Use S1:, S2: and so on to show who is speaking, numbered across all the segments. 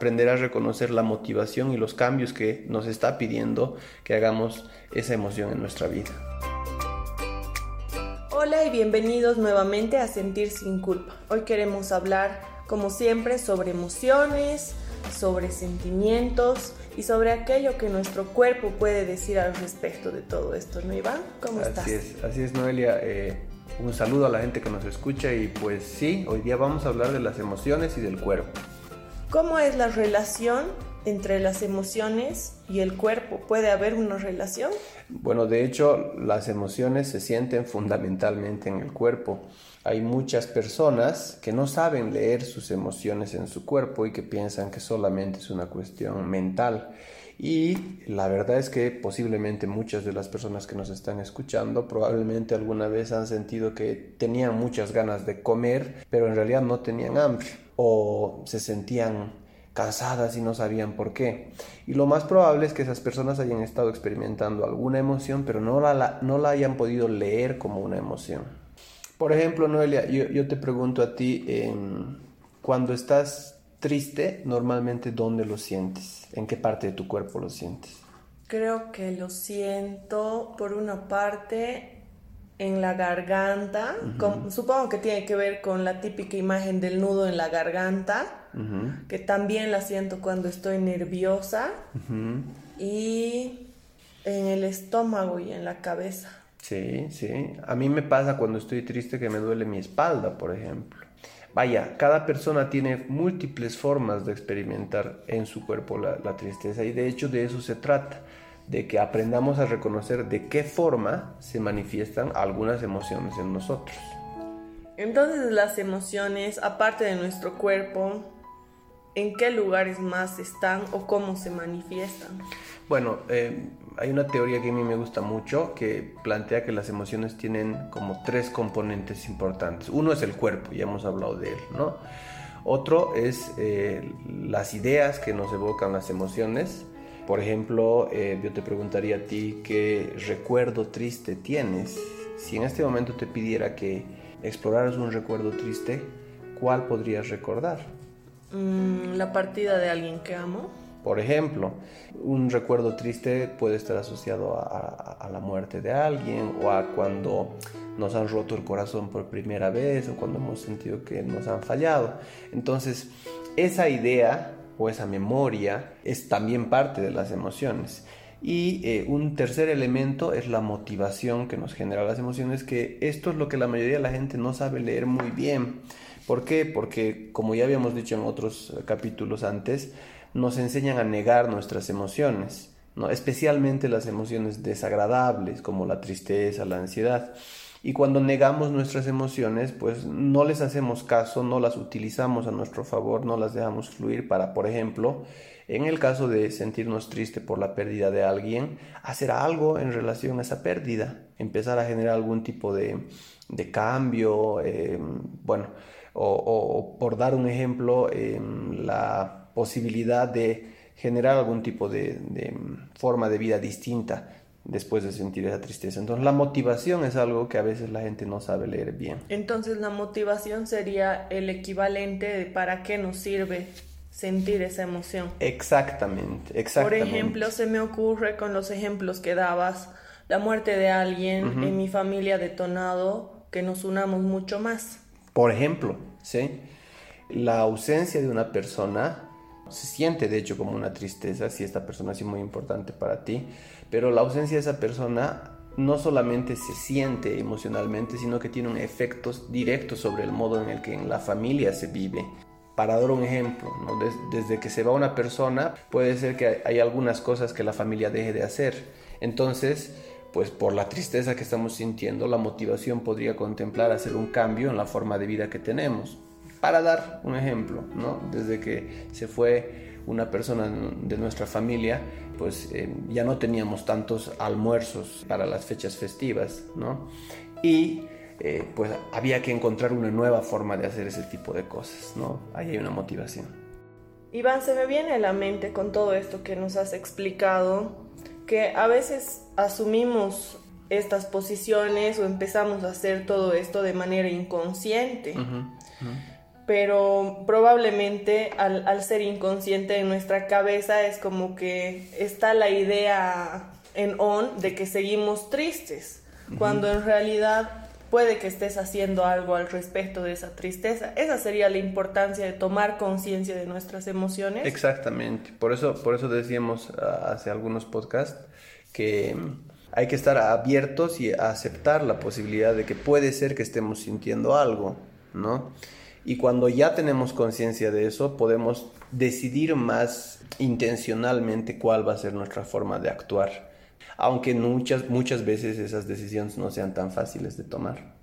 S1: aprender a reconocer la motivación y los cambios que nos está pidiendo que hagamos esa emoción en nuestra vida.
S2: Hola y bienvenidos nuevamente a Sentir sin culpa. Hoy queremos hablar, como siempre, sobre emociones, sobre sentimientos y sobre aquello que nuestro cuerpo puede decir al respecto de todo esto, ¿no, Iván? ¿Cómo estás?
S1: Así es, así es, Noelia. Eh, un saludo a la gente que nos escucha y pues sí, hoy día vamos a hablar de las emociones y del cuerpo.
S2: ¿Cómo es la relación entre las emociones y el cuerpo? ¿Puede haber una relación?
S1: Bueno, de hecho, las emociones se sienten fundamentalmente en el cuerpo. Hay muchas personas que no saben leer sus emociones en su cuerpo y que piensan que solamente es una cuestión mental. Y la verdad es que posiblemente muchas de las personas que nos están escuchando probablemente alguna vez han sentido que tenían muchas ganas de comer, pero en realidad no tenían hambre o se sentían cansadas y no sabían por qué. Y lo más probable es que esas personas hayan estado experimentando alguna emoción, pero no la, no la hayan podido leer como una emoción. Por ejemplo, Noelia, yo, te pregunto a ti, cuando estás triste, normalmente ¿dónde lo sientes? ¿En qué parte de tu cuerpo lo sientes?
S2: Creo que lo siento por una parte en la garganta, supongo que tiene que ver con la típica imagen del nudo en la garganta, que también la siento cuando estoy nerviosa, y en el estómago y en la cabeza.
S1: Sí, sí. A mí me pasa cuando estoy triste que me duele mi espalda, por ejemplo. Vaya, cada persona tiene múltiples formas de experimentar en su cuerpo la, tristeza y de hecho de eso se trata de que aprendamos a reconocer de qué forma se manifiestan algunas emociones en nosotros.
S2: Entonces las emociones, aparte de nuestro cuerpo, ¿en qué lugares más están o cómo se manifiestan?
S1: Bueno, eh, hay una teoría que a mí me gusta mucho que plantea que las emociones tienen como tres componentes importantes. Uno es el cuerpo, ya hemos hablado de él, ¿no? Otro es eh, las ideas que nos evocan las emociones por ejemplo, eh, yo te preguntaría a ti qué recuerdo triste tienes. Si en este momento te pidiera que exploraras un recuerdo triste, ¿cuál podrías recordar?
S2: Mm, la partida de alguien que amo.
S1: Por ejemplo, un recuerdo triste puede estar asociado a, la muerte de alguien o a cuando nos han roto el corazón por primera vez o cuando hemos sentido que nos han fallado. Entonces, esa idea o esa memoria es también parte de las emociones. Y eh, un tercer elemento es la motivación que nos genera las emociones, que esto es lo que la mayoría de la gente no sabe leer muy bien. ¿Por qué? Porque, como ya habíamos dicho en otros capítulos antes, nos enseñan a negar nuestras emociones, ¿no? especialmente las emociones desagradables, como la tristeza, la ansiedad. Y cuando negamos nuestras emociones, pues no les hacemos caso, no las utilizamos a nuestro favor, no las dejamos fluir para, por ejemplo, en el caso de sentirnos tristes por la pérdida de alguien, hacer algo en relación a esa pérdida, empezar a generar algún tipo de, cambio, em, bueno, o, por dar un ejemplo, em, la posibilidad de generar algún tipo de forma de vida distinta después de sentir esa tristeza. Entonces la motivación es algo que a veces la gente no sabe leer bien.
S2: Entonces la motivación sería el equivalente de para qué nos sirve sentir esa emoción.
S1: Exactamente, exactamente.
S2: Por ejemplo, se me ocurre con los ejemplos que dabas, la muerte de alguien en mi familia detonado, que nos unamos mucho más.
S1: Por ejemplo, ¿sí? La ausencia de una persona se siente de hecho como una tristeza si esta persona es muy importante para ti, pero la ausencia de esa persona no solamente se siente emocionalmente, sino que tiene un efecto directo sobre el modo en el que en la familia se vive. Para dar un ejemplo, desde que se va una persona, puede ser que hay algunas cosas que la familia deje de hacer. Entonces, pues por la tristeza que estamos sintiendo, la motivación podría contemplar hacer un cambio en la forma de vida que tenemos. Para dar un ejemplo, ¿no? Desde que se fue una persona de nuestra familia, pues eh, ya no teníamos tantos almuerzos para las fechas festivas, ¿no? Y eh, pues había que encontrar una nueva forma de hacer ese tipo de cosas, ¿no? Ahí hay una motivación.
S2: Iván, se me viene a la mente con todo esto que nos has explicado, que a veces asumimos estas posiciones o empezamos a hacer todo esto de manera inconsciente. pero probablemente al, al, ser inconsciente en nuestra cabeza es como que está la idea en on de que seguimos tristes, cuando en realidad puede que estés haciendo algo al respecto de esa tristeza. Esa sería la importancia de tomar conciencia de nuestras emociones.
S1: Exactamente, por eso, por eso decíamos ah, hace algunos podcasts que hay que estar abiertos y aceptar la posibilidad de que puede ser que estemos sintiendo algo, ¿no? Y cuando ya tenemos conciencia de eso, podemos decidir más intencionalmente cuál va a ser nuestra forma de actuar, aunque muchas, muchas veces esas decisiones no sean tan fáciles de tomar.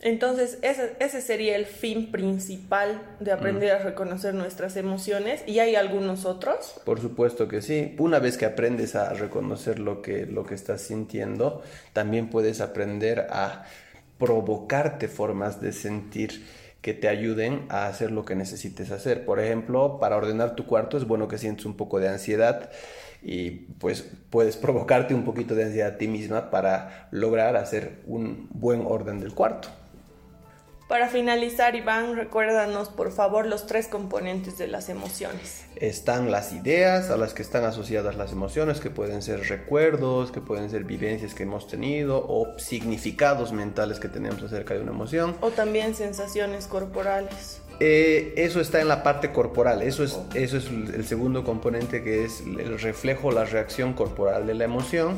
S2: Entonces, ese, ese, sería el fin principal de aprender a reconocer nuestras emociones. ¿Y hay algunos otros?
S1: Por supuesto que sí. Una vez que aprendes a reconocer lo que, lo que estás sintiendo, también puedes aprender a provocarte formas de sentir que te ayuden a hacer lo que necesites hacer. Por ejemplo, para ordenar tu cuarto es bueno que sientes un poco de ansiedad y pues puedes provocarte un poquito de ansiedad a ti misma para lograr hacer un buen orden del cuarto.
S2: Para finalizar, Iván, recuérdanos por favor los tres componentes de las emociones.
S1: Están las ideas a las que están asociadas las emociones, que pueden ser recuerdos, que pueden ser vivencias que hemos tenido o significados mentales que tenemos acerca de una emoción.
S2: O también sensaciones corporales.
S1: Eh, eso está en la parte corporal, eso es, eso es el segundo componente que es el reflejo, la reacción corporal de la emoción,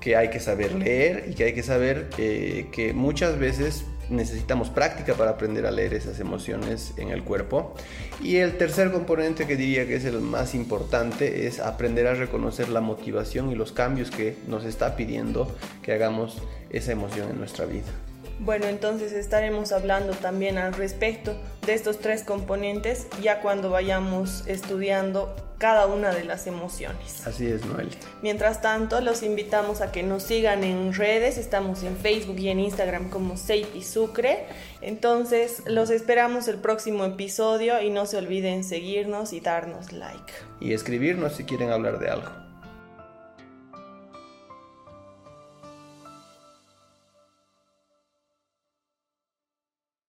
S1: que hay que saber leer y que hay que saber que muchas veces necesitamos práctica para aprender a leer esas emociones en el cuerpo. Y el tercer componente que diría que es el más importante es aprender a reconocer la motivación y los cambios que nos está pidiendo que hagamos esa emoción en nuestra vida.
S2: Bueno, entonces estaremos hablando también al respecto de estos tres componentes ya cuando vayamos estudiando cada una de las emociones.
S1: Así es, Noel.
S2: Mientras tanto, los invitamos a que nos sigan en redes, estamos en Facebook y en Instagram como Seiti Sucre. Entonces, los esperamos el próximo episodio y no se olviden seguirnos y darnos like.
S1: Y escribirnos si quieren hablar de algo.